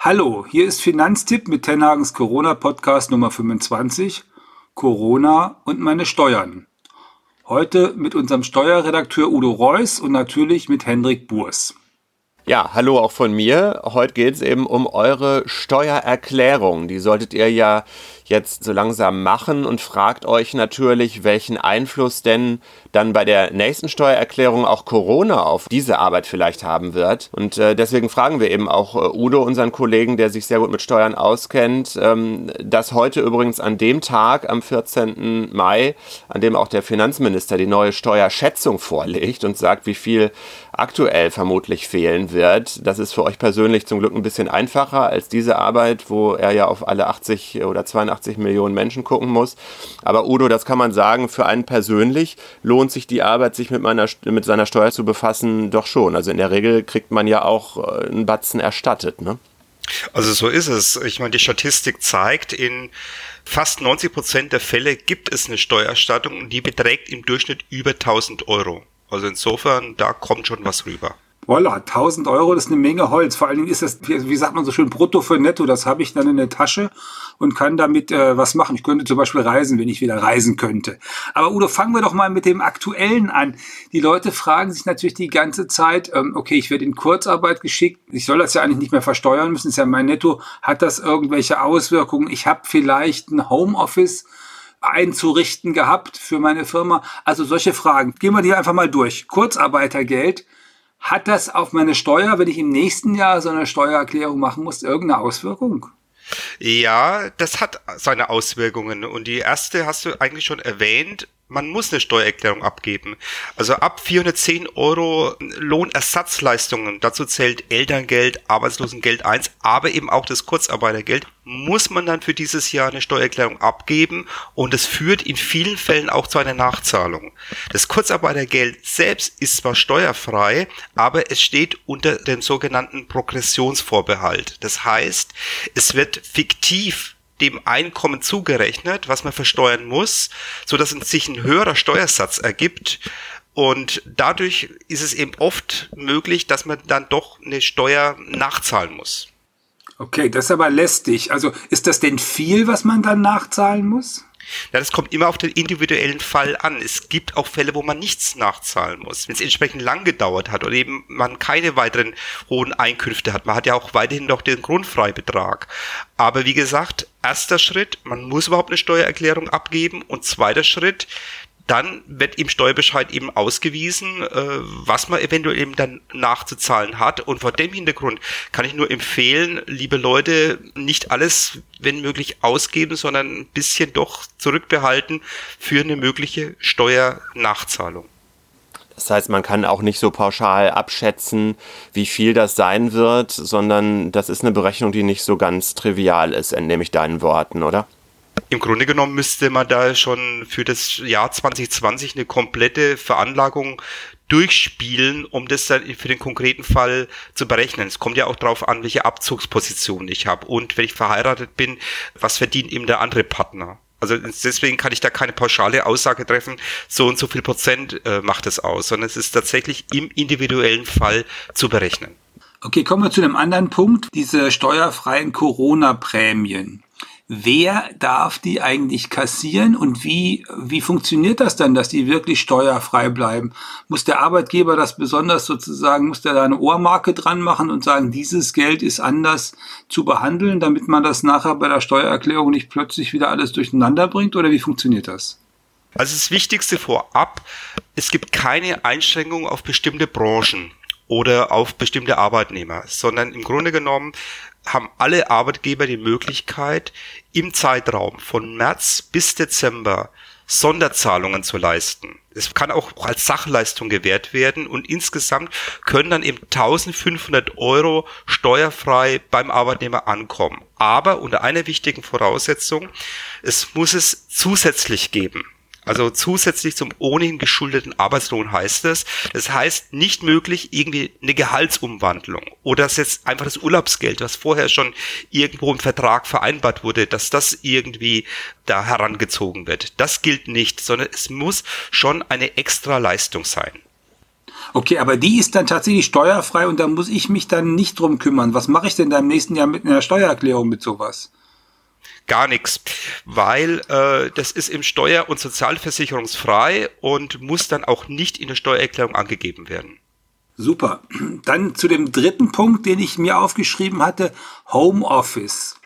Hallo, hier ist Finanztipp mit Tenhagens Corona Podcast Nummer 25. Corona und meine Steuern. Heute mit unserem Steuerredakteur Udo Reuss und natürlich mit Hendrik Burs. Ja, hallo auch von mir. Heute geht es eben um eure Steuererklärung. Die solltet ihr ja jetzt so langsam machen und fragt euch natürlich, welchen Einfluss denn dann bei der nächsten Steuererklärung auch Corona auf diese Arbeit vielleicht haben wird. Und äh, deswegen fragen wir eben auch äh, Udo, unseren Kollegen, der sich sehr gut mit Steuern auskennt, ähm, dass heute übrigens an dem Tag, am 14. Mai, an dem auch der Finanzminister die neue Steuerschätzung vorlegt und sagt, wie viel aktuell vermutlich fehlen wird. Das ist für euch persönlich zum Glück ein bisschen einfacher als diese Arbeit, wo er ja auf alle 80 oder 82 Millionen Menschen gucken muss. Aber Udo, das kann man sagen, für einen persönlich lohnt sich die Arbeit, sich mit, meiner, mit seiner Steuer zu befassen, doch schon. Also in der Regel kriegt man ja auch äh, einen Batzen erstattet, ne? Also so ist es. Ich meine, die Statistik zeigt, in fast 90 Prozent der Fälle gibt es eine Steuererstattung und die beträgt im Durchschnitt über 1000 Euro. Also insofern, da kommt schon was rüber. Voila, 1000 Euro, das ist eine Menge Holz. Vor allen Dingen ist das, wie sagt man so schön, brutto für netto. Das habe ich dann in der Tasche und kann damit äh, was machen. Ich könnte zum Beispiel reisen, wenn ich wieder reisen könnte. Aber Udo, fangen wir doch mal mit dem Aktuellen an. Die Leute fragen sich natürlich die ganze Zeit, ähm, okay, ich werde in Kurzarbeit geschickt. Ich soll das ja eigentlich nicht mehr versteuern müssen. Das ist ja mein Netto. Hat das irgendwelche Auswirkungen? Ich habe vielleicht ein Homeoffice einzurichten gehabt für meine Firma? Also solche Fragen. Gehen wir die einfach mal durch. Kurzarbeitergeld. Hat das auf meine Steuer, wenn ich im nächsten Jahr so eine Steuererklärung machen muss, irgendeine Auswirkung? Ja, das hat seine Auswirkungen. Und die erste hast du eigentlich schon erwähnt man muss eine Steuererklärung abgeben. Also ab 410 Euro Lohnersatzleistungen, dazu zählt Elterngeld, Arbeitslosengeld 1, aber eben auch das Kurzarbeitergeld, muss man dann für dieses Jahr eine Steuererklärung abgeben und es führt in vielen Fällen auch zu einer Nachzahlung. Das Kurzarbeitergeld selbst ist zwar steuerfrei, aber es steht unter dem sogenannten Progressionsvorbehalt. Das heißt, es wird fiktiv dem Einkommen zugerechnet, was man versteuern muss, so dass sich ein höherer Steuersatz ergibt. Und dadurch ist es eben oft möglich, dass man dann doch eine Steuer nachzahlen muss. Okay, das ist aber lästig. Also ist das denn viel, was man dann nachzahlen muss? Ja, das kommt immer auf den individuellen Fall an. Es gibt auch Fälle, wo man nichts nachzahlen muss. Wenn es entsprechend lang gedauert hat oder eben man keine weiteren hohen Einkünfte hat. Man hat ja auch weiterhin noch den Grundfreibetrag. Aber wie gesagt, erster Schritt, man muss überhaupt eine Steuererklärung abgeben und zweiter Schritt, dann wird im Steuerbescheid eben ausgewiesen, äh, was man eventuell eben dann nachzuzahlen hat. Und vor dem Hintergrund kann ich nur empfehlen, liebe Leute, nicht alles, wenn möglich, ausgeben, sondern ein bisschen doch zurückbehalten für eine mögliche Steuernachzahlung. Das heißt, man kann auch nicht so pauschal abschätzen, wie viel das sein wird, sondern das ist eine Berechnung, die nicht so ganz trivial ist, entnehme ich deinen Worten, oder? Im Grunde genommen müsste man da schon für das Jahr 2020 eine komplette Veranlagung durchspielen, um das dann für den konkreten Fall zu berechnen. Es kommt ja auch darauf an, welche Abzugsposition ich habe und wenn ich verheiratet bin, was verdient eben der andere Partner. Also deswegen kann ich da keine pauschale Aussage treffen, so und so viel Prozent äh, macht es aus, sondern es ist tatsächlich im individuellen Fall zu berechnen. Okay, kommen wir zu einem anderen Punkt, diese steuerfreien Corona-Prämien. Wer darf die eigentlich kassieren und wie, wie funktioniert das dann, dass die wirklich steuerfrei bleiben? Muss der Arbeitgeber das besonders sozusagen, muss der da eine Ohrmarke dran machen und sagen, dieses Geld ist anders zu behandeln, damit man das nachher bei der Steuererklärung nicht plötzlich wieder alles durcheinander bringt oder wie funktioniert das? Also das Wichtigste vorab, es gibt keine Einschränkungen auf bestimmte Branchen oder auf bestimmte Arbeitnehmer, sondern im Grunde genommen haben alle Arbeitgeber die Möglichkeit, im Zeitraum von März bis Dezember Sonderzahlungen zu leisten. Es kann auch als Sachleistung gewährt werden und insgesamt können dann eben 1500 Euro steuerfrei beim Arbeitnehmer ankommen. Aber unter einer wichtigen Voraussetzung, es muss es zusätzlich geben. Also zusätzlich zum ohnehin geschuldeten Arbeitslohn heißt es. Das heißt nicht möglich irgendwie eine Gehaltsumwandlung oder dass jetzt einfach das Urlaubsgeld, was vorher schon irgendwo im Vertrag vereinbart wurde, dass das irgendwie da herangezogen wird. Das gilt nicht, sondern es muss schon eine extra Leistung sein. Okay, aber die ist dann tatsächlich steuerfrei und da muss ich mich dann nicht drum kümmern. Was mache ich denn da im nächsten Jahr mit einer Steuererklärung mit sowas? Gar nichts, weil äh, das ist im Steuer- und Sozialversicherungsfrei und muss dann auch nicht in der Steuererklärung angegeben werden. Super. Dann zu dem dritten Punkt, den ich mir aufgeschrieben hatte, Homeoffice.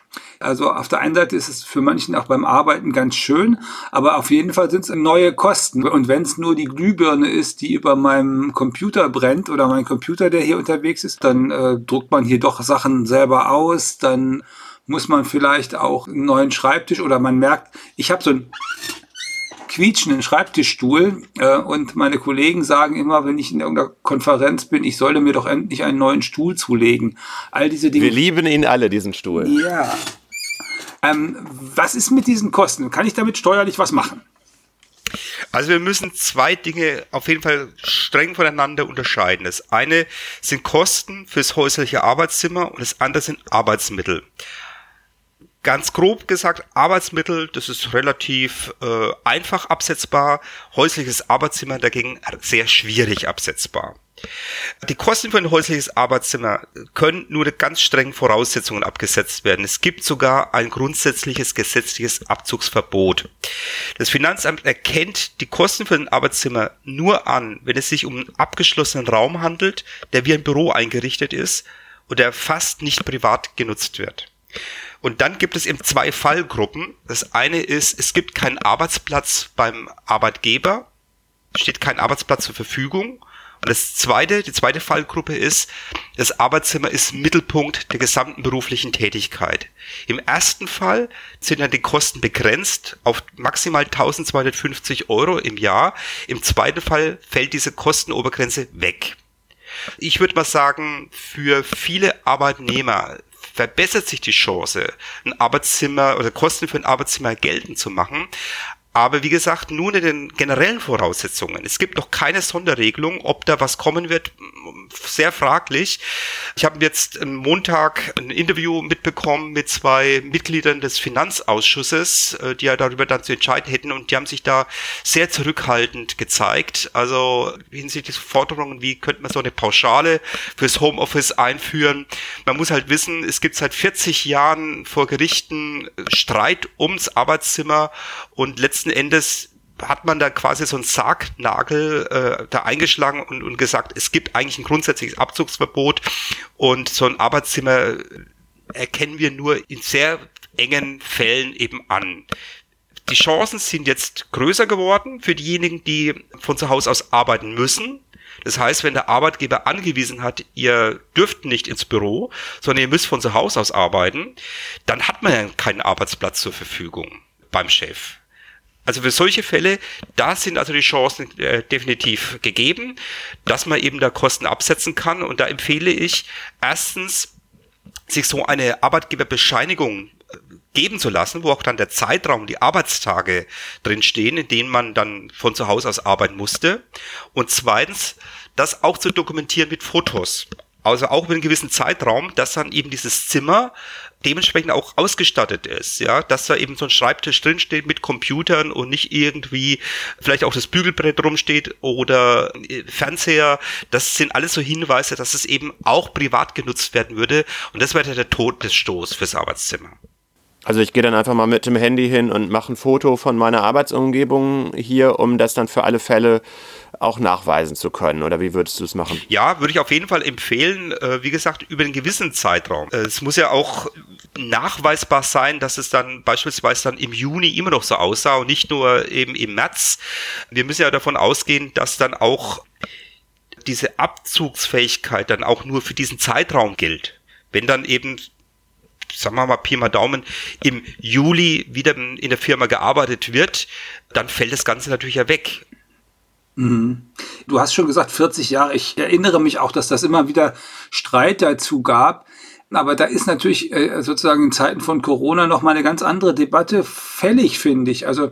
Also auf der einen Seite ist es für manchen auch beim Arbeiten ganz schön, aber auf jeden Fall sind es neue Kosten. Und wenn es nur die Glühbirne ist, die über meinem Computer brennt oder mein Computer, der hier unterwegs ist, dann äh, druckt man hier doch Sachen selber aus, dann muss man vielleicht auch einen neuen Schreibtisch oder man merkt, ich habe so einen quietschenden Schreibtischstuhl äh, und meine Kollegen sagen immer, wenn ich in irgendeiner Konferenz bin, ich solle mir doch endlich einen neuen Stuhl zulegen. All diese Dinge. Wir lieben ihn alle, diesen Stuhl. Ja. Ähm, was ist mit diesen Kosten? Kann ich damit steuerlich was machen? Also wir müssen zwei Dinge auf jeden Fall streng voneinander unterscheiden. Das eine sind Kosten fürs häusliche Arbeitszimmer und das andere sind Arbeitsmittel ganz grob gesagt, Arbeitsmittel, das ist relativ äh, einfach absetzbar, häusliches Arbeitszimmer dagegen sehr schwierig absetzbar. Die Kosten für ein häusliches Arbeitszimmer können nur unter ganz strengen Voraussetzungen abgesetzt werden. Es gibt sogar ein grundsätzliches gesetzliches Abzugsverbot. Das Finanzamt erkennt die Kosten für ein Arbeitszimmer nur an, wenn es sich um einen abgeschlossenen Raum handelt, der wie ein Büro eingerichtet ist und der fast nicht privat genutzt wird. Und dann gibt es eben zwei Fallgruppen. Das eine ist, es gibt keinen Arbeitsplatz beim Arbeitgeber, steht kein Arbeitsplatz zur Verfügung. Und das zweite, die zweite Fallgruppe ist, das Arbeitszimmer ist Mittelpunkt der gesamten beruflichen Tätigkeit. Im ersten Fall sind dann die Kosten begrenzt auf maximal 1250 Euro im Jahr. Im zweiten Fall fällt diese Kostenobergrenze weg. Ich würde mal sagen, für viele Arbeitnehmer verbessert sich die Chance, ein Arbeitszimmer oder Kosten für ein Arbeitszimmer geltend zu machen. Aber wie gesagt, nur in den generellen Voraussetzungen. Es gibt noch keine Sonderregelung, ob da was kommen wird, sehr fraglich. Ich habe jetzt am Montag ein Interview mitbekommen mit zwei Mitgliedern des Finanzausschusses, äh, die ja darüber dann zu entscheiden hätten und die haben sich da sehr zurückhaltend gezeigt. Also hinsichtlich Forderungen, wie könnte man so eine Pauschale fürs Homeoffice einführen. Man muss halt wissen, es gibt seit 40 Jahren vor Gerichten Streit ums Arbeitszimmer und letzten Endes hat man da quasi so einen Sargnagel äh, da eingeschlagen und, und gesagt, es gibt eigentlich ein grundsätzliches Abzugsverbot und so ein Arbeitszimmer erkennen wir nur in sehr engen Fällen eben an. Die Chancen sind jetzt größer geworden für diejenigen, die von zu Hause aus arbeiten müssen. Das heißt, wenn der Arbeitgeber angewiesen hat, ihr dürft nicht ins Büro, sondern ihr müsst von zu Hause aus arbeiten, dann hat man ja keinen Arbeitsplatz zur Verfügung beim Chef. Also für solche Fälle, da sind also die Chancen äh, definitiv gegeben, dass man eben da Kosten absetzen kann. Und da empfehle ich erstens, sich so eine Arbeitgeberbescheinigung äh, geben zu lassen, wo auch dann der Zeitraum, die Arbeitstage drinstehen, in denen man dann von zu Hause aus arbeiten musste. Und zweitens, das auch zu dokumentieren mit Fotos. Also auch mit einem gewissen Zeitraum, dass dann eben dieses Zimmer dementsprechend auch ausgestattet ist, ja, dass da eben so ein Schreibtisch drinsteht mit Computern und nicht irgendwie vielleicht auch das Bügelbrett rumsteht oder äh, Fernseher. Das sind alles so Hinweise, dass es eben auch privat genutzt werden würde und das wäre der Todesstoß fürs Arbeitszimmer. Also ich gehe dann einfach mal mit dem Handy hin und mache ein Foto von meiner Arbeitsumgebung hier, um das dann für alle Fälle auch nachweisen zu können. Oder wie würdest du es machen? Ja, würde ich auf jeden Fall empfehlen. Äh, wie gesagt, über einen gewissen Zeitraum. Äh, es muss ja auch nachweisbar sein, dass es dann beispielsweise dann im Juni immer noch so aussah und nicht nur eben im März. Wir müssen ja davon ausgehen, dass dann auch diese Abzugsfähigkeit dann auch nur für diesen Zeitraum gilt. Wenn dann eben sagen wir mal Pi mal Daumen, im Juli wieder in der Firma gearbeitet wird, dann fällt das Ganze natürlich ja weg. Mhm. Du hast schon gesagt, 40 Jahre. Ich erinnere mich auch, dass das immer wieder Streit dazu gab, Aber da ist natürlich äh, sozusagen in Zeiten von Corona noch mal eine ganz andere Debatte fällig, finde ich. Also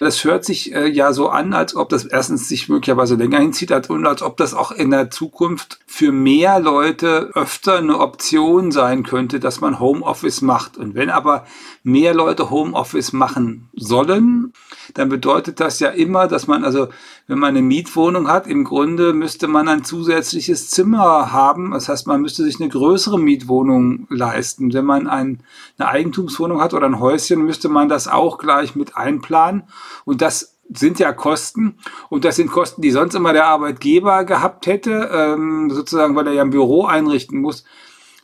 das hört sich äh, ja so an, als ob das erstens sich möglicherweise länger hinzieht und als ob das auch in der Zukunft für mehr Leute öfter eine Option sein könnte, dass man Homeoffice macht. Und wenn aber mehr Leute Homeoffice machen sollen, dann bedeutet das ja immer, dass man also, wenn man eine Mietwohnung hat, im Grunde müsste man ein zusätzliches Zimmer haben. Das heißt, man müsste sich eine größere Mietwohnung leisten. Wenn man ein, eine Eigentumswohnung hat oder ein Häuschen, müsste man das auch gleich mit einplanen. Und das sind ja Kosten und das sind Kosten, die sonst immer der Arbeitgeber gehabt hätte, ähm, sozusagen, weil er ja ein Büro einrichten muss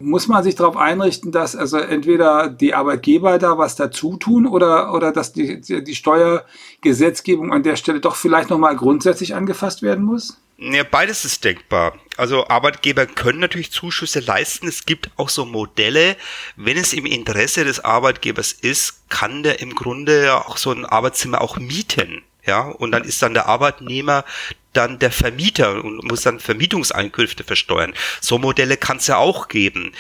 muss man sich darauf einrichten, dass also entweder die Arbeitgeber da was dazu tun oder, oder dass die, die Steuergesetzgebung an der Stelle doch vielleicht nochmal grundsätzlich angefasst werden muss? Ja, beides ist denkbar. Also Arbeitgeber können natürlich Zuschüsse leisten. Es gibt auch so Modelle, wenn es im Interesse des Arbeitgebers ist, kann der im Grunde ja auch so ein Arbeitszimmer auch mieten. Ja, und dann ist dann der Arbeitnehmer dann der Vermieter und muss dann Vermietungseinkünfte versteuern. So Modelle kann es ja auch geben.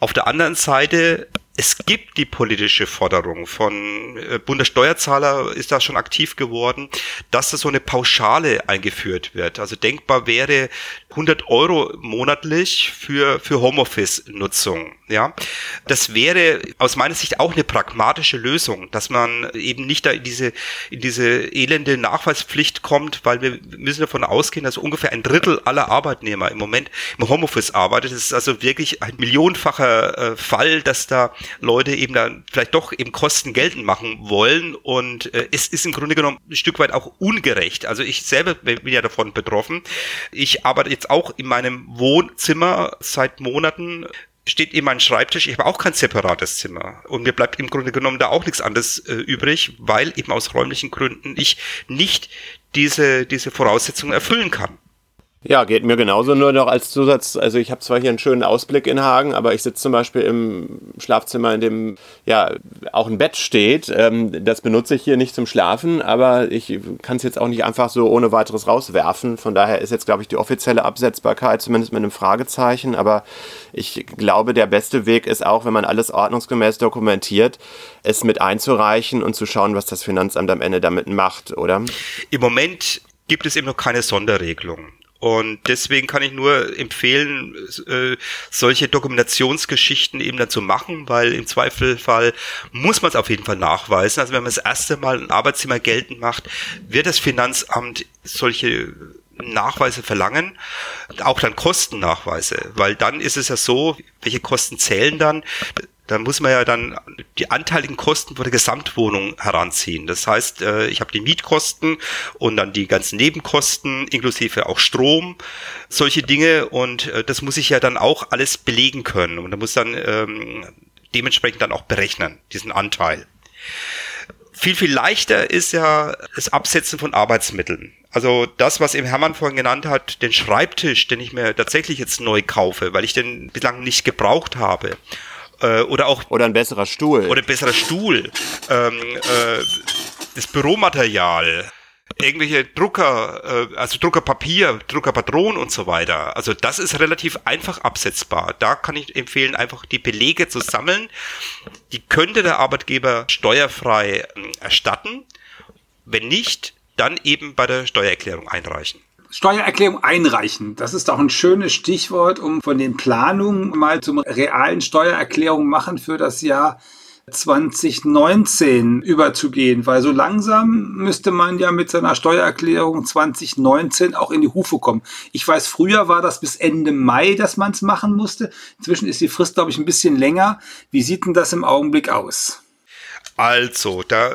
Auf der anderen Seite es gibt die politische Forderung von äh, Bundessteuerzahler ist da schon aktiv geworden, dass da so eine Pauschale eingeführt wird. Also denkbar wäre 100 Euro monatlich für, für Homeoffice-Nutzung. Ja, das wäre aus meiner Sicht auch eine pragmatische Lösung, dass man eben nicht da in diese, in diese elende Nachweispflicht kommt, weil wir müssen davon ausgehen, dass ungefähr ein Drittel aller Arbeitnehmer im Moment im Homeoffice arbeitet. Das ist also wirklich ein millionenfacher äh, Fall, dass da Leute eben dann vielleicht doch eben Kosten geltend machen wollen und äh, es ist im Grunde genommen ein Stück weit auch ungerecht. Also ich selber bin ja davon betroffen. Ich arbeite jetzt auch in meinem Wohnzimmer seit Monaten steht eben mein Schreibtisch. Ich habe auch kein separates Zimmer. Und mir bleibt im Grunde genommen da auch nichts anderes äh, übrig, weil eben aus räumlichen Gründen ich nicht diese, diese Voraussetzungen erfüllen kann. Ja, geht mir genauso nur noch als Zusatz. Also ich habe zwar hier einen schönen Ausblick in Hagen, aber ich sitze zum Beispiel im Schlafzimmer, in dem ja auch ein Bett steht. Ähm, das benutze ich hier nicht zum Schlafen, aber ich kann es jetzt auch nicht einfach so ohne weiteres rauswerfen. Von daher ist jetzt, glaube ich, die offizielle Absetzbarkeit zumindest mit einem Fragezeichen. Aber ich glaube, der beste Weg ist auch, wenn man alles ordnungsgemäß dokumentiert, es mit einzureichen und zu schauen, was das Finanzamt am Ende damit macht, oder? Im Moment gibt es eben noch keine Sonderregelung. Und deswegen kann ich nur empfehlen, äh, solche Dokumentationsgeschichten eben dazu machen, weil im Zweifelfall muss man es auf jeden Fall nachweisen. Also wenn man das erste Mal ein Arbeitszimmer geltend macht, wird das Finanzamt solche Nachweise verlangen, auch dann Kostennachweise, weil dann ist es ja so, welche Kosten zählen dann? dann muss man ja dann die anteiligen Kosten von der Gesamtwohnung heranziehen. Das heißt, äh, ich habe die Mietkosten und dann die ganzen Nebenkosten, inklusive auch Strom, solche Dinge und äh, das muss ich ja dann auch alles belegen können und da muss dann ähm, dementsprechend dann auch berechnen, diesen Anteil. Viel, viel leichter ist ja das Absetzen von Arbeitsmitteln. Also das, was eben Hermann vorhin genannt hat, den Schreibtisch, den ich mir tatsächlich jetzt neu kaufe, weil ich den bislang nicht gebraucht habe. Äh, oder auch oder ein besserer Stuhl. oder ein besserer Stuhl, ähm, äh, das Büromaterial, irgendwelche Drucker, äh, also Druckerpapier, Druckerpatronen und so weiter. Also das ist relativ einfach absetzbar. Da kann ich empfehlen, einfach die Belege zu sammeln. Die könnte der Arbeitgeber steuerfrei äh, erstatten. Wenn nicht, dann eben bei der Steuererklärung einreichen. Steuererklärung einreichen. Das ist auch ein schönes Stichwort, um von den Planungen mal zum realen Steuererklärung machen für das Jahr 2019 überzugehen, weil so langsam müsste man ja mit seiner Steuererklärung 2019 auch in die Hufe kommen. Ich weiß, früher war das bis Ende Mai, dass man es machen musste. Inzwischen ist die Frist, glaube ich, ein bisschen länger. Wie sieht denn das im Augenblick aus? Also, da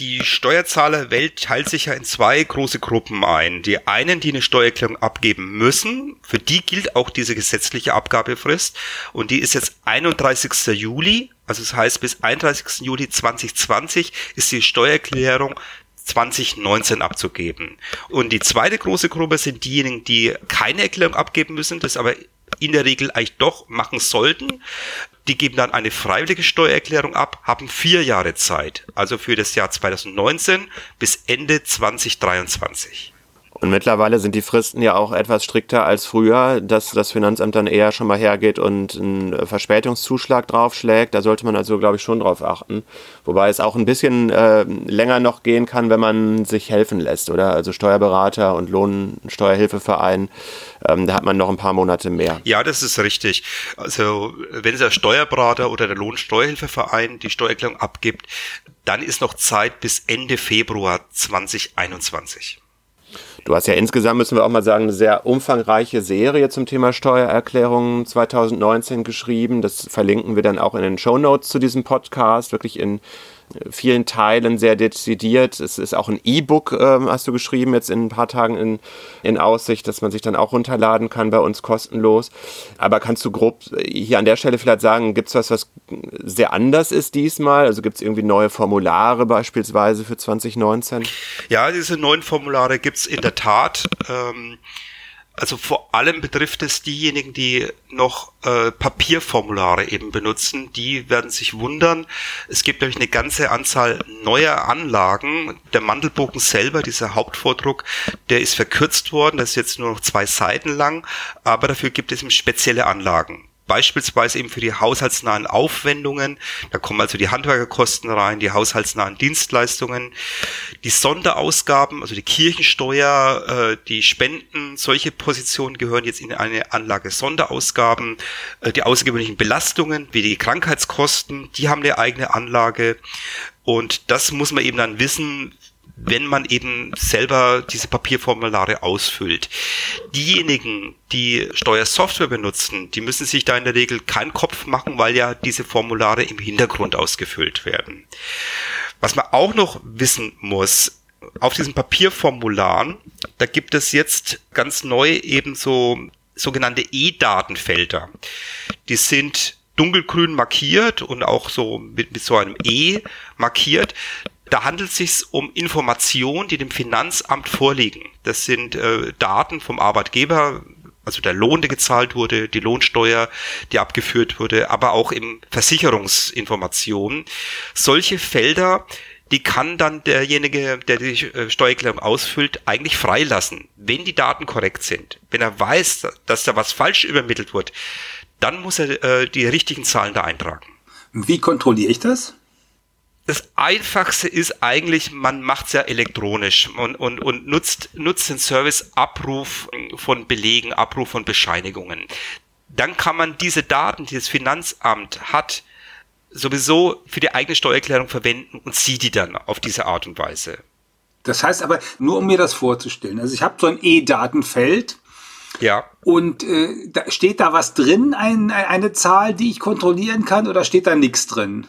die Steuerzahlerwelt teilt sich ja in zwei große Gruppen ein. Die einen, die eine Steuererklärung abgeben müssen, für die gilt auch diese gesetzliche Abgabefrist und die ist jetzt 31. Juli, also das heißt bis 31. Juli 2020 ist die Steuererklärung 2019 abzugeben. Und die zweite große Gruppe sind diejenigen, die keine Erklärung abgeben müssen, das aber in der Regel eigentlich doch machen sollten. Die geben dann eine freiwillige Steuererklärung ab, haben vier Jahre Zeit, also für das Jahr 2019 bis Ende 2023. Und mittlerweile sind die Fristen ja auch etwas strikter als früher, dass das Finanzamt dann eher schon mal hergeht und einen Verspätungszuschlag draufschlägt. Da sollte man also, glaube ich, schon drauf achten. Wobei es auch ein bisschen äh, länger noch gehen kann, wenn man sich helfen lässt, oder? Also Steuerberater und Lohnsteuerhilfeverein, ähm, da hat man noch ein paar Monate mehr. Ja, das ist richtig. Also wenn der Steuerberater oder der Lohnsteuerhilfeverein die Steuererklärung abgibt, dann ist noch Zeit bis Ende Februar 2021. Du hast ja insgesamt, müssen wir auch mal sagen, eine sehr umfangreiche Serie zum Thema Steuererklärungen 2019 geschrieben. Das verlinken wir dann auch in den Show Notes zu diesem Podcast, wirklich in vielen Teilen sehr dezidiert. Es ist auch ein E-Book, ähm, hast du geschrieben, jetzt in ein paar Tagen in, in Aussicht, dass man sich dann auch runterladen kann bei uns kostenlos. Aber kannst du grob hier an der Stelle vielleicht sagen, gibt es was, was sehr anders ist diesmal? Also gibt es irgendwie neue Formulare beispielsweise für 2019? Ja, diese neuen Formulare gibt es in der Tat. Ähm also vor allem betrifft es diejenigen, die noch äh, Papierformulare eben benutzen. Die werden sich wundern. Es gibt nämlich eine ganze Anzahl neuer Anlagen. Der Mandelbogen selber, dieser Hauptvordruck, der ist verkürzt worden. Das ist jetzt nur noch zwei Seiten lang. Aber dafür gibt es eben spezielle Anlagen beispielsweise eben für die haushaltsnahen Aufwendungen. Da kommen also die Handwerkerkosten rein, die haushaltsnahen Dienstleistungen, die Sonderausgaben, also die Kirchensteuer, äh, die Spenden, solche Positionen gehören jetzt in eine Anlage Sonderausgaben, äh, die außergewöhnlichen Belastungen wie die Krankheitskosten, die haben eine eigene Anlage. Und das muss man eben dann wissen, wenn man eben selber diese Papierformulare ausfüllt. Diejenigen, die Steuersoftware benutzen, die müssen sich da in der Regel keinen Kopf machen, weil ja diese Formulare im Hintergrund ausgefüllt werden. Was man auch noch wissen muss, auf diesen Papierformularen, da gibt es jetzt ganz neu eben so sogenannte E-Datenfelder. Die sind dunkelgrün markiert und auch so mit, mit so einem E markiert. Da handelt es sich um Informationen, die dem Finanzamt vorliegen. Das sind äh, Daten vom Arbeitgeber, also der Lohn, der gezahlt wurde, die Lohnsteuer, die abgeführt wurde, aber auch im Versicherungsinformationen. Solche Felder, die kann dann derjenige, der die äh, Steuererklärung ausfüllt, eigentlich freilassen, wenn die Daten korrekt sind. Wenn er weiß, dass da was falsch übermittelt wird, dann muss er äh, die richtigen Zahlen da eintragen. Wie kontrolliere ich das? Das Einfachste ist eigentlich, man macht es ja elektronisch und, und, und nutzt, nutzt den Service Abruf von Belegen, Abruf von Bescheinigungen. Dann kann man diese Daten, die das Finanzamt hat, sowieso für die eigene Steuererklärung verwenden und sieht die dann auf diese Art und Weise. Das heißt aber, nur um mir das vorzustellen, also ich habe so ein E-Datenfeld. Ja. Und äh, da steht da was drin, ein, eine Zahl, die ich kontrollieren kann, oder steht da nichts drin?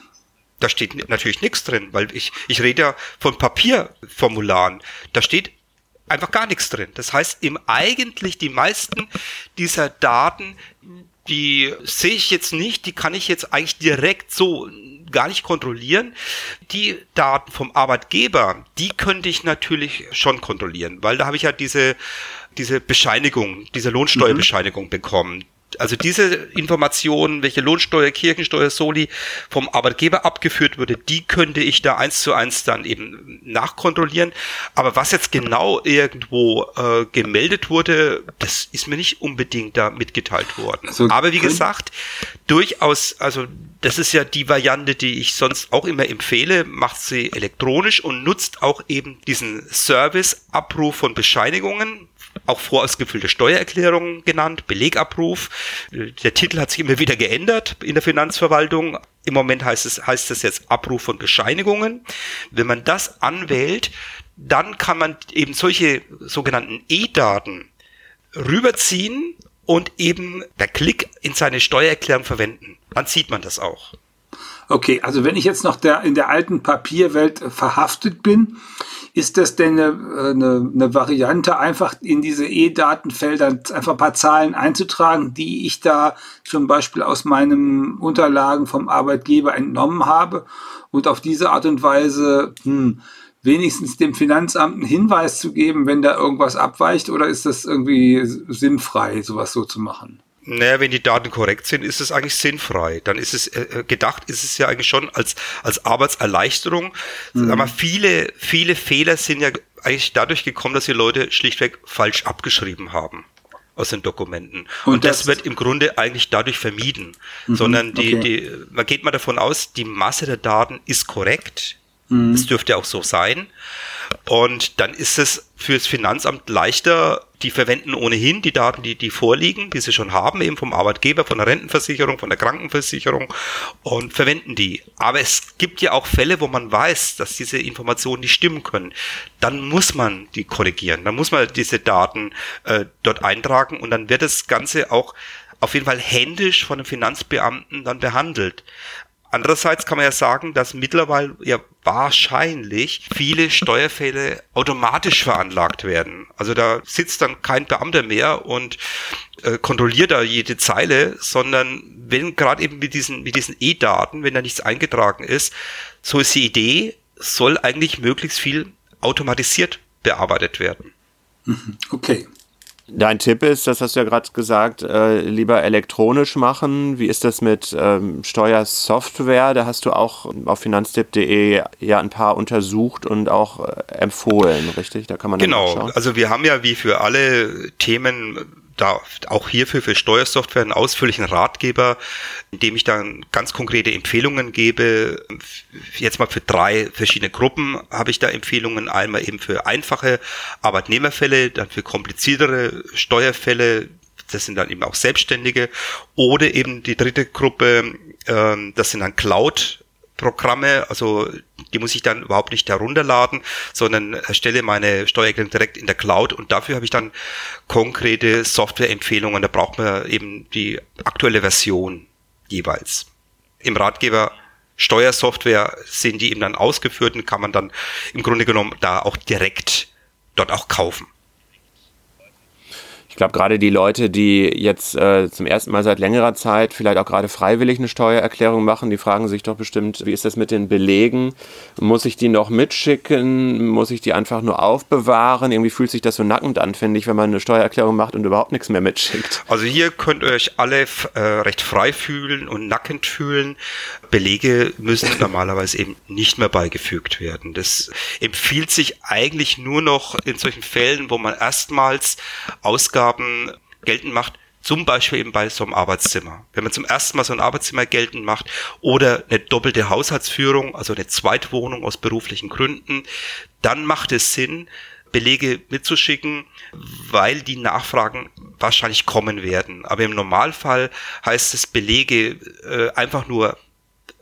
Da steht natürlich nichts drin, weil ich, ich rede ja von Papierformularen. Da steht einfach gar nichts drin. Das heißt, im eigentlich die meisten dieser Daten, die sehe ich jetzt nicht, die kann ich jetzt eigentlich direkt so gar nicht kontrollieren. Die Daten vom Arbeitgeber, die könnte ich natürlich schon kontrollieren, weil da habe ich ja diese diese Bescheinigung, diese Lohnsteuerbescheinigung mhm. bekommen also diese Informationen, welche Lohnsteuer, Kirchensteuer, Soli vom Arbeitgeber abgeführt wurde, die könnte ich da eins zu eins dann eben nachkontrollieren. Aber was jetzt genau irgendwo äh, gemeldet wurde, das ist mir nicht unbedingt da mitgeteilt worden. Also Aber wie gesagt, durchaus, also das ist ja die Variante, die ich sonst auch immer empfehle, macht sie elektronisch und nutzt auch eben diesen Service Abruf von Bescheinigungen auch vorausgefüllte Steuererklärung genannt, Belegabruf. Der Titel hat sich immer wieder geändert in der Finanzverwaltung. Im Moment heißt es, heißt es jetzt Abruf von Bescheinigungen. Wenn man das anwählt, dann kann man eben solche sogenannten E-Daten rüberziehen und eben per Klick in seine Steuererklärung verwenden. Dann sieht man das auch. Okay, also wenn ich jetzt noch der, in der alten Papierwelt verhaftet bin, ist das denn eine, eine, eine Variante, einfach in diese E-Datenfelder einfach ein paar Zahlen einzutragen, die ich da zum Beispiel aus meinen Unterlagen vom Arbeitgeber entnommen habe und auf diese Art und Weise hm, wenigstens dem Finanzamt einen Hinweis zu geben, wenn da irgendwas abweicht, oder ist das irgendwie sinnfrei, sowas so zu machen? Naja, wenn die Daten korrekt sind, ist es eigentlich sinnfrei. Dann ist es äh, äh, gedacht, ist es ja eigentlich schon als, als Arbeitserleichterung. Mhm. Aber viele, viele Fehler sind ja eigentlich dadurch gekommen, dass die Leute schlichtweg falsch abgeschrieben haben aus den Dokumenten. Und Und, das, das- wird im Grunde eigentlich dadurch vermieden, sondern die, okay. die, man geht mal davon aus, die Masse der Daten ist korrekt. Mhm. Das dürfte auch so sein. Und dann ist es fürs Finanzamt leichter, die verwenden ohnehin die Daten, die, die vorliegen, die sie schon haben, eben vom Arbeitgeber, von der Rentenversicherung, von der Krankenversicherung und verwenden die. Aber es gibt ja auch Fälle, wo man weiß, dass diese Informationen nicht stimmen können. Dann muss man die korrigieren. Dann muss man diese Daten äh, dort eintragen und dann wird das Ganze auch auf jeden Fall händisch von einem Finanzbeamten dann behandelt. Andererseits kann man ja sagen, dass mittlerweile ja wahrscheinlich viele Steuerfälle automatisch veranlagt werden. Also da sitzt dann kein Beamter mehr und äh, kontrolliert da jede Zeile, sondern wenn gerade eben mit diesen, mit diesen E-Daten, wenn da nichts eingetragen ist, so ist die Idee, soll eigentlich möglichst viel automatisiert bearbeitet werden. Okay. Dein Tipp ist, das hast du ja gerade gesagt, äh, lieber elektronisch machen. Wie ist das mit ähm, Steuersoftware? Da hast du auch auf finanztipp.de ja ein paar untersucht und auch äh, empfohlen, richtig? Da kann man Genau, also wir haben ja wie für alle Themen da auch hierfür für Steuersoftware einen ausführlichen Ratgeber, in dem ich dann ganz konkrete Empfehlungen gebe. Jetzt mal für drei verschiedene Gruppen habe ich da Empfehlungen. Einmal eben für einfache Arbeitnehmerfälle, dann für kompliziertere Steuerfälle, das sind dann eben auch Selbstständige. Oder eben die dritte Gruppe, ähm, das sind dann Cloud Programme, also die muss ich dann überhaupt nicht herunterladen, sondern erstelle meine Steuererklärung direkt in der Cloud und dafür habe ich dann konkrete Softwareempfehlungen. Da braucht man eben die aktuelle Version jeweils. Im Ratgeber Steuersoftware sind die eben dann ausgeführt und kann man dann im Grunde genommen da auch direkt dort auch kaufen. Ich glaube, gerade die Leute, die jetzt äh, zum ersten Mal seit längerer Zeit vielleicht auch gerade freiwillig eine Steuererklärung machen, die fragen sich doch bestimmt, wie ist das mit den Belegen? Muss ich die noch mitschicken? Muss ich die einfach nur aufbewahren? Irgendwie fühlt sich das so nackend an, finde ich, wenn man eine Steuererklärung macht und überhaupt nichts mehr mitschickt. Also hier könnt ihr euch alle äh, recht frei fühlen und nackend fühlen. Belege müssen normalerweise eben nicht mehr beigefügt werden. Das empfiehlt sich eigentlich nur noch in solchen Fällen, wo man erstmals Ausgaben geltend macht, zum Beispiel eben bei so einem Arbeitszimmer. Wenn man zum ersten Mal so ein Arbeitszimmer geltend macht oder eine doppelte Haushaltsführung, also eine Zweitwohnung aus beruflichen Gründen, dann macht es Sinn, Belege mitzuschicken, weil die Nachfragen wahrscheinlich kommen werden. Aber im Normalfall heißt es Belege äh, einfach nur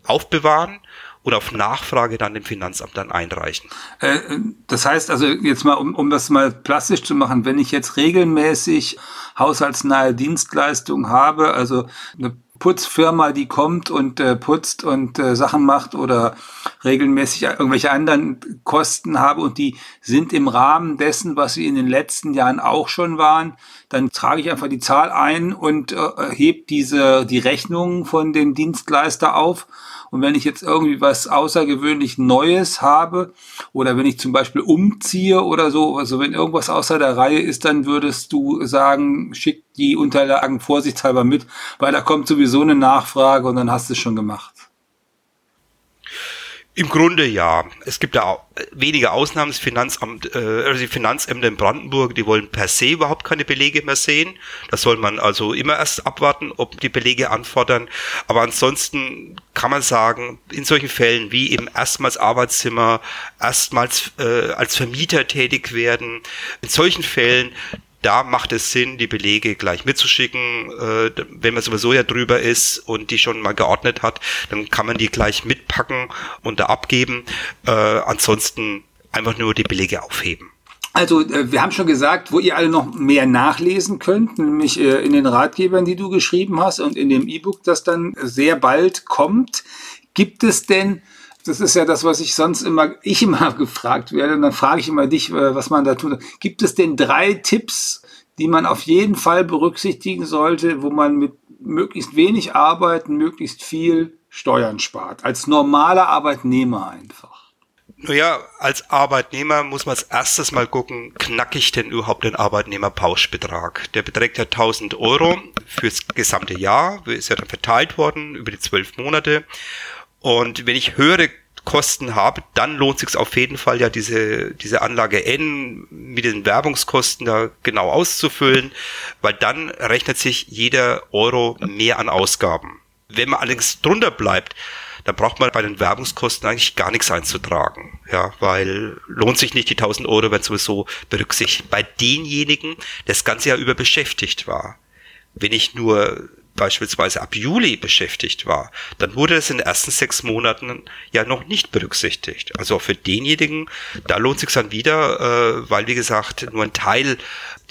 aufbewahren und auf Nachfrage dann dem Finanzamt dann einreichen. Äh, Das heißt also jetzt mal, um, um das mal plastisch zu machen, wenn ich jetzt regelmäßig haushaltsnahe Dienstleistungen habe, also eine Putzfirma, die kommt und äh, putzt und äh, Sachen macht oder regelmäßig irgendwelche anderen Kosten habe und die sind im Rahmen dessen, was sie in den letzten Jahren auch schon waren, dann trage ich einfach die Zahl ein und äh, heb diese die Rechnungen von dem Dienstleister auf und wenn ich jetzt irgendwie was außergewöhnlich Neues habe oder wenn ich zum Beispiel umziehe oder so, also wenn irgendwas außer der Reihe ist, dann würdest du sagen, schick die Unterlagen vorsichtshalber mit, weil da kommt sowieso eine Nachfrage und dann hast du es schon gemacht. Im Grunde ja. Es gibt auch wenige Ausnahmen. Das Finanzamt, äh, also die Finanzämter in Brandenburg, die wollen per se überhaupt keine Belege mehr sehen. Das soll man also immer erst abwarten, ob die Belege anfordern. Aber ansonsten kann man sagen, in solchen Fällen wie eben erstmals Arbeitszimmer, erstmals äh, als Vermieter tätig werden, in solchen Fällen da macht es Sinn, die Belege gleich mitzuschicken. Äh, wenn man sowieso ja drüber ist und die schon mal geordnet hat, dann kann man die gleich mitpacken und da abgeben. Äh, ansonsten einfach nur die Belege aufheben. Also, äh, wir haben schon gesagt, wo ihr alle noch mehr nachlesen könnt, nämlich äh, in den Ratgebern, die du geschrieben hast und in dem E-Book, das dann sehr bald kommt. Gibt es denn, das ist ja das, was ich sonst immer, ich immer gefragt werde, und dann frage ich immer dich, äh, was man da tut. Gibt es denn drei Tipps, die man auf jeden Fall berücksichtigen sollte, wo man mit möglichst wenig Arbeiten, möglichst viel Steuern spart? Als normaler Arbeitnehmer einfach. Naja, als Arbeitnehmer muss man als erstes mal gucken, knack ich denn überhaupt den Arbeitnehmerpauschbetrag? Der beträgt ja 1000 Euro fürs gesamte Jahr, ist ja dann verteilt worden über die zwölf Monate. Und wenn ich höhere Kosten habe, dann lohnt sich auf jeden Fall ja diese, diese Anlage N mit den Werbungskosten da genau auszufüllen, weil dann rechnet sich jeder Euro mehr an Ausgaben. Wenn man allerdings drunter bleibt, dann braucht man bei den Werbungskosten eigentlich gar nichts einzutragen. Ja, weil lohnt sich nicht die 1000 Euro, wenn sowieso berücksichtigt. Bei denjenigen, der das ganze Jahr über beschäftigt war. Wenn ich nur beispielsweise ab Juli beschäftigt war, dann wurde es in den ersten sechs Monaten ja noch nicht berücksichtigt. Also auch für denjenigen, da lohnt sich dann wieder, äh, weil wie gesagt nur ein Teil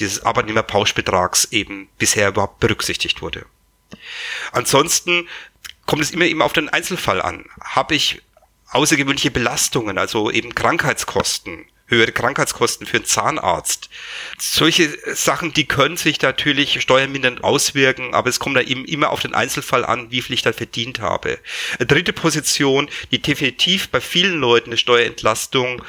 dieses Arbeitnehmerpauschbetrags eben bisher überhaupt berücksichtigt wurde. Ansonsten kommt es immer eben auf den Einzelfall an. Habe ich außergewöhnliche Belastungen, also eben Krankheitskosten, höhere Krankheitskosten für einen Zahnarzt. Solche Sachen, die können sich natürlich steuermindernd auswirken, aber es kommt da eben immer auf den Einzelfall an, wie viel ich da verdient habe. Eine dritte Position, die definitiv bei vielen Leuten eine Steuerentlastung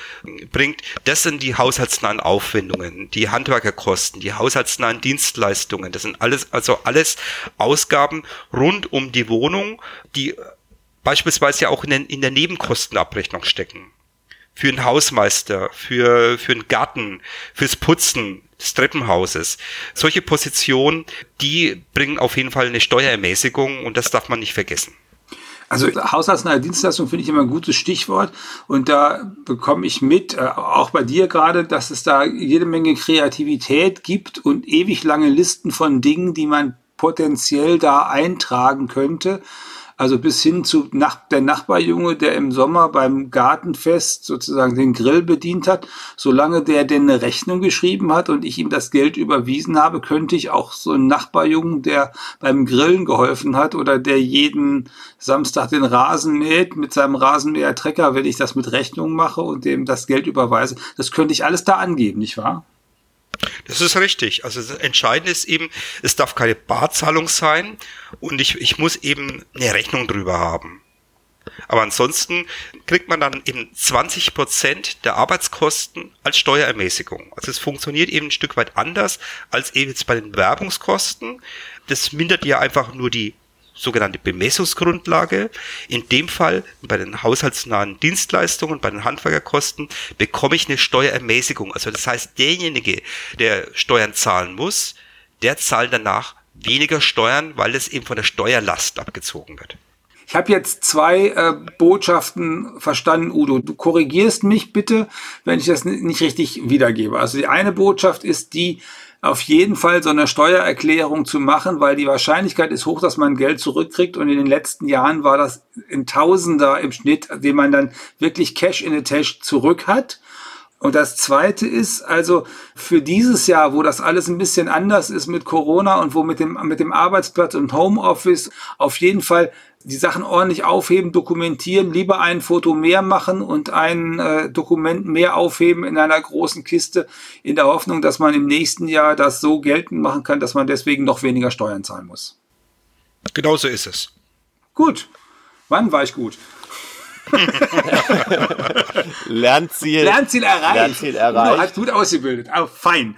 bringt, das sind die haushaltsnahen Aufwendungen, die Handwerkerkosten, die haushaltsnahen Dienstleistungen. Das sind alles, also alles Ausgaben rund um die Wohnung, die beispielsweise ja auch in, den, in der Nebenkostenabrechnung stecken für einen Hausmeister, für, für einen Garten, fürs Putzen des Treppenhauses. Solche Positionen, die bringen auf jeden Fall eine Steuerermäßigung und das darf man nicht vergessen. Also haushaltsnahe Dienstleistung finde ich immer ein gutes Stichwort und da bekomme ich mit, äh, auch bei dir gerade, dass es da jede Menge Kreativität gibt und ewig lange Listen von Dingen, die man potenziell da eintragen könnte. Also bis hin zu nach, der Nachbarjunge, der im Sommer beim Gartenfest sozusagen den Grill bedient hat. Solange der denn eine Rechnung geschrieben hat und ich ihm das Geld überwiesen habe, könnte ich auch so einen Nachbarjungen, der beim Grillen geholfen hat oder der jeden Samstag den Rasen mäht mit seinem Rasenmäher-Trecker, wenn ich das mit Rechnung mache und dem das Geld überweise, das könnte ich alles da angeben, nicht wahr? Das ist richtig. Also das Entscheidende ist eben, es darf keine Barzahlung sein und ich, ich muss eben eine Rechnung drüber haben. Aber ansonsten kriegt man dann eben 20 Prozent der Arbeitskosten als Steuerermäßigung. Also es funktioniert eben ein Stück weit anders als eben jetzt bei den Werbungskosten. Das mindert ja einfach nur die sogenannte Bemessungsgrundlage. In dem Fall bei den haushaltsnahen Dienstleistungen, bei den Handwerkerkosten bekomme ich eine Steuerermäßigung. Also das heißt, derjenige, der Steuern zahlen muss, der zahlt danach weniger Steuern, weil es eben von der Steuerlast abgezogen wird. Ich habe jetzt zwei äh, Botschaften verstanden, Udo. Du korrigierst mich bitte, wenn ich das nicht richtig wiedergebe. Also die eine Botschaft ist die, auf jeden Fall so eine Steuererklärung zu machen, weil die Wahrscheinlichkeit ist hoch, dass man Geld zurückkriegt. Und in den letzten Jahren war das in Tausender im Schnitt, den man dann wirklich Cash in the Tash zurück hat. Und das zweite ist also für dieses Jahr, wo das alles ein bisschen anders ist mit Corona und wo mit dem, mit dem Arbeitsplatz und Homeoffice auf jeden Fall die Sachen ordentlich aufheben, dokumentieren, lieber ein Foto mehr machen und ein äh, Dokument mehr aufheben in einer großen Kiste, in der Hoffnung, dass man im nächsten Jahr das so geltend machen kann, dass man deswegen noch weniger Steuern zahlen muss. Genau so ist es. Gut. Wann war ich gut? Lernziel. Lernziel erreicht. Lernziel erreicht. Du hast gut ausgebildet. Oh, fein.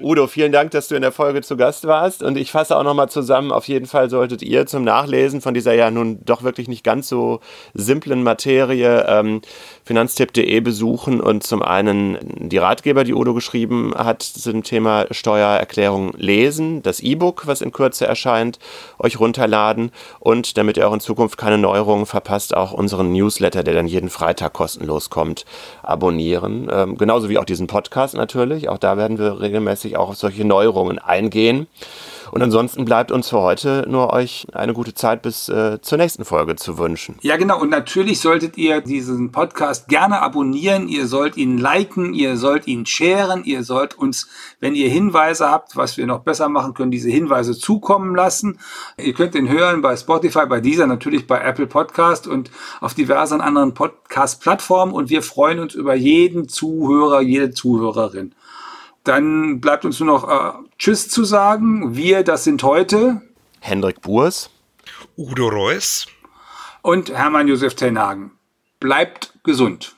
Udo, vielen Dank, dass du in der Folge zu Gast warst. Und ich fasse auch nochmal zusammen, auf jeden Fall solltet ihr zum Nachlesen von dieser ja nun doch wirklich nicht ganz so simplen Materie ähm, finanztipp.de besuchen und zum einen die Ratgeber, die Udo geschrieben hat, zum Thema Steuererklärung lesen, das E-Book, was in Kürze erscheint, euch runterladen und damit ihr auch in Zukunft keine Neuerungen verpasst, auch unseren Newsletter, der dann jeden Freitag kostenlos kommt, abonnieren. Ähm, genauso wie auch diesen Podcast natürlich. Auch da werden wir regelmäßig regelmäßig auch auf solche Neuerungen eingehen. Und ansonsten bleibt uns für heute nur euch eine gute Zeit bis äh, zur nächsten Folge zu wünschen. Ja, genau. Und natürlich solltet ihr diesen Podcast gerne abonnieren. Ihr sollt ihn liken, ihr sollt ihn sharen, ihr sollt uns, wenn ihr Hinweise habt, was wir noch besser machen können, diese Hinweise zukommen lassen. Ihr könnt ihn hören bei Spotify, bei dieser, natürlich bei Apple Podcast und auf diversen anderen Podcast-Plattformen. Und wir freuen uns über jeden Zuhörer, jede Zuhörerin. Dann bleibt uns nur noch äh, Tschüss zu sagen. Wir, das sind heute Hendrik Burs, Udo Reuss und Hermann Josef Tenhagen. Bleibt gesund.